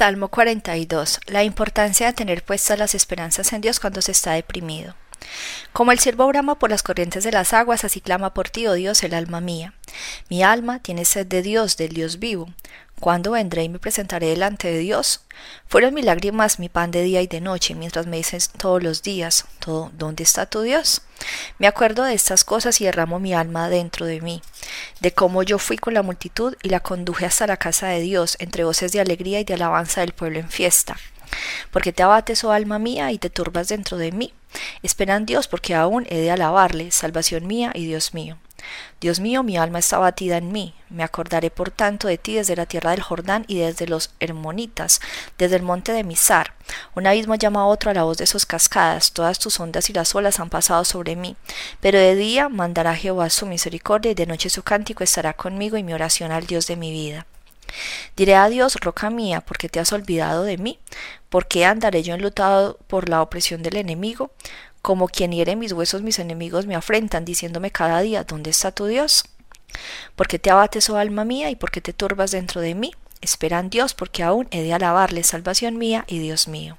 Salmo 42. La importancia de tener puestas las esperanzas en Dios cuando se está deprimido. Como el siervo brama por las corrientes de las aguas, así clama por ti, oh Dios, el alma mía. Mi alma tiene sed de Dios, del Dios vivo. ¿Cuándo vendré y me presentaré delante de Dios? Fueron mis lágrimas mi pan de día y de noche, mientras me dicen todos los días, ¿dónde está tu Dios? Me acuerdo de estas cosas y derramo mi alma dentro de mí, de cómo yo fui con la multitud y la conduje hasta la casa de Dios, entre voces de alegría y de alabanza del pueblo en fiesta. Porque te abates, oh alma mía, y te turbas dentro de mí. Espera en Dios, porque aún he de alabarle, salvación mía y Dios mío. Dios mío, mi alma está batida en mí. Me acordaré por tanto de ti desde la tierra del Jordán y desde los Hermonitas, desde el monte de Misar. Un abismo llama a otro a la voz de sus cascadas, todas tus ondas y las olas han pasado sobre mí. Pero de día mandará Jehová su misericordia y de noche su cántico estará conmigo y mi oración al Dios de mi vida. Diré a Dios, roca mía, porque te has olvidado de mí, ¿por qué andaré yo enlutado por la opresión del enemigo? Como quien hiere mis huesos, mis enemigos me afrentan, diciéndome cada día, ¿dónde está tu Dios? Porque te abates, oh alma mía, y porque te turbas dentro de mí. Espera en Dios, porque aún he de alabarle, salvación mía y Dios mío.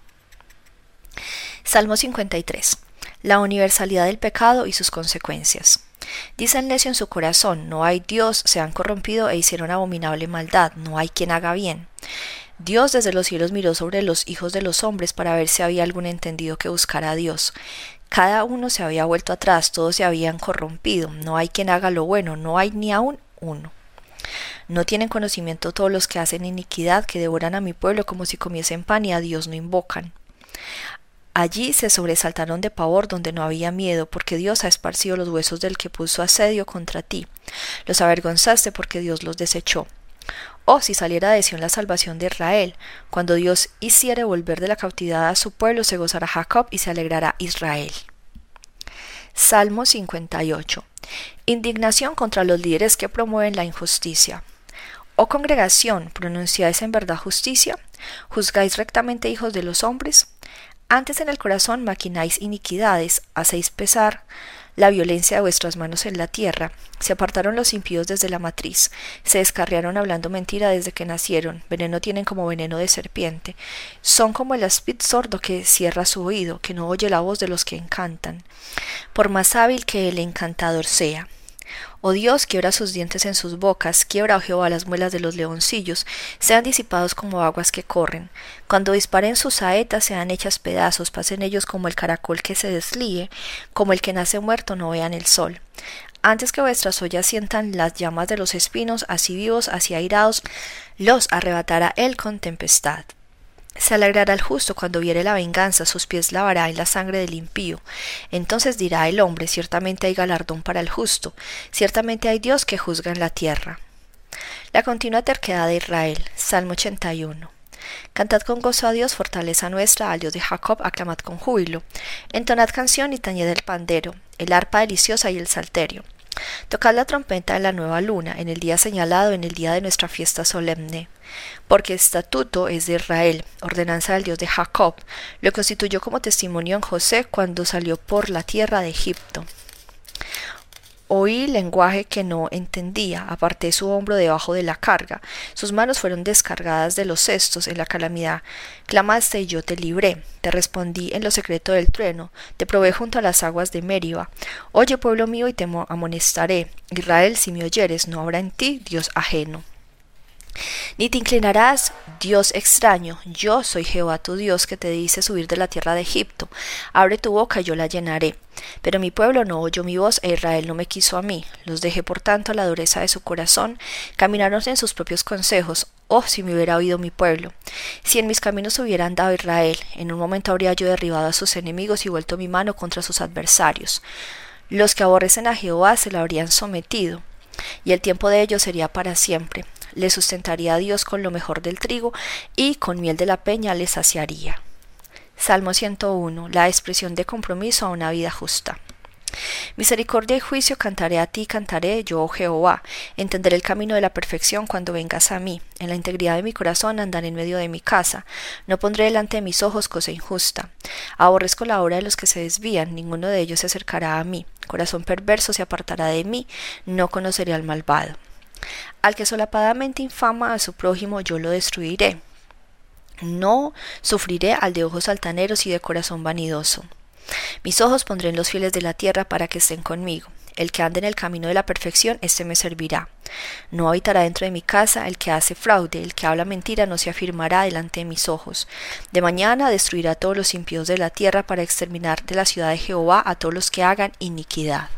Salmo 53. La universalidad del pecado y sus consecuencias. Dice el necio en su corazón, no hay Dios, se han corrompido e hicieron abominable maldad, no hay quien haga bien. Dios desde los cielos miró sobre los hijos de los hombres para ver si había algún entendido que buscara a Dios. Cada uno se había vuelto atrás, todos se habían corrompido, no hay quien haga lo bueno, no hay ni aun uno. No tienen conocimiento todos los que hacen iniquidad, que devoran a mi pueblo como si comiesen pan y a Dios no invocan. Allí se sobresaltaron de pavor donde no había miedo, porque Dios ha esparcido los huesos del que puso asedio contra ti. Los avergonzaste porque Dios los desechó. Oh, si saliera de Sion la salvación de Israel, cuando Dios hiciere volver de la cautividad a su pueblo, se gozará Jacob y se alegrará Israel. Salmo 58. Indignación contra los líderes que promueven la injusticia. Oh congregación, ¿pronunciáis en verdad justicia? ¿Juzgáis rectamente hijos de los hombres? Antes en el corazón maquináis iniquidades, hacéis pesar la violencia de vuestras manos en la tierra. Se apartaron los impíos desde la matriz, se descarriaron hablando mentira desde que nacieron, veneno tienen como veneno de serpiente, son como el aspid sordo que cierra su oído, que no oye la voz de los que encantan, por más hábil que el encantador sea. Oh Dios, quiebra sus dientes en sus bocas, quiebra, oh Jehová, las muelas de los leoncillos, sean disipados como aguas que corren. Cuando disparen sus saetas, sean hechas pedazos, pasen ellos como el caracol que se deslíe, como el que nace muerto no vean el sol. Antes que vuestras ollas sientan las llamas de los espinos, así vivos, así airados, los arrebatará él con tempestad. Se alegrará el justo cuando viere la venganza, sus pies lavará en la sangre del impío. Entonces dirá el hombre, ciertamente hay galardón para el justo, ciertamente hay Dios que juzga en la tierra. La continua terquedad de Israel, Salmo 81. Cantad con gozo a Dios, fortaleza nuestra, al Dios de Jacob, aclamad con júbilo. Entonad canción y tañed el pandero, el arpa deliciosa y el salterio. Tocad la trompeta en la nueva luna, en el día señalado, en el día de nuestra fiesta solemne. Porque estatuto es de Israel, ordenanza del Dios de Jacob, lo constituyó como testimonio en José cuando salió por la tierra de Egipto. Oí lenguaje que no entendía, aparté su hombro debajo de la carga, sus manos fueron descargadas de los cestos en la calamidad. Clamaste y yo te libré, te respondí en lo secreto del trueno, te probé junto a las aguas de Meriba. Oye, pueblo mío, y te amonestaré. Israel, si me oyeres, no habrá en ti Dios ajeno. Ni te inclinarás, Dios extraño, yo soy Jehová tu Dios que te dice subir de la tierra de Egipto. Abre tu boca y yo la llenaré. Pero mi pueblo no oyó mi voz e Israel no me quiso a mí. Los dejé por tanto a la dureza de su corazón, caminaron en sus propios consejos. Oh, si me hubiera oído mi pueblo. Si en mis caminos hubiera andado Israel, en un momento habría yo derribado a sus enemigos y vuelto mi mano contra sus adversarios. Los que aborrecen a Jehová se lo habrían sometido, y el tiempo de ellos sería para siempre le sustentaría a Dios con lo mejor del trigo y con miel de la peña le saciaría. Salmo 101. La expresión de compromiso a una vida justa. Misericordia y juicio cantaré a ti, cantaré yo, oh Jehová. Entenderé el camino de la perfección cuando vengas a mí. En la integridad de mi corazón andaré en medio de mi casa. No pondré delante de mis ojos cosa injusta. Aborrezco la obra de los que se desvían, ninguno de ellos se acercará a mí. Corazón perverso se apartará de mí, no conoceré al malvado. Al que solapadamente infama a su prójimo yo lo destruiré. No sufriré al de ojos altaneros y de corazón vanidoso. Mis ojos pondré en los fieles de la tierra para que estén conmigo. El que ande en el camino de la perfección, éste me servirá. No habitará dentro de mi casa el que hace fraude, el que habla mentira no se afirmará delante de mis ojos. De mañana destruirá todos los impíos de la tierra para exterminar de la ciudad de Jehová a todos los que hagan iniquidad.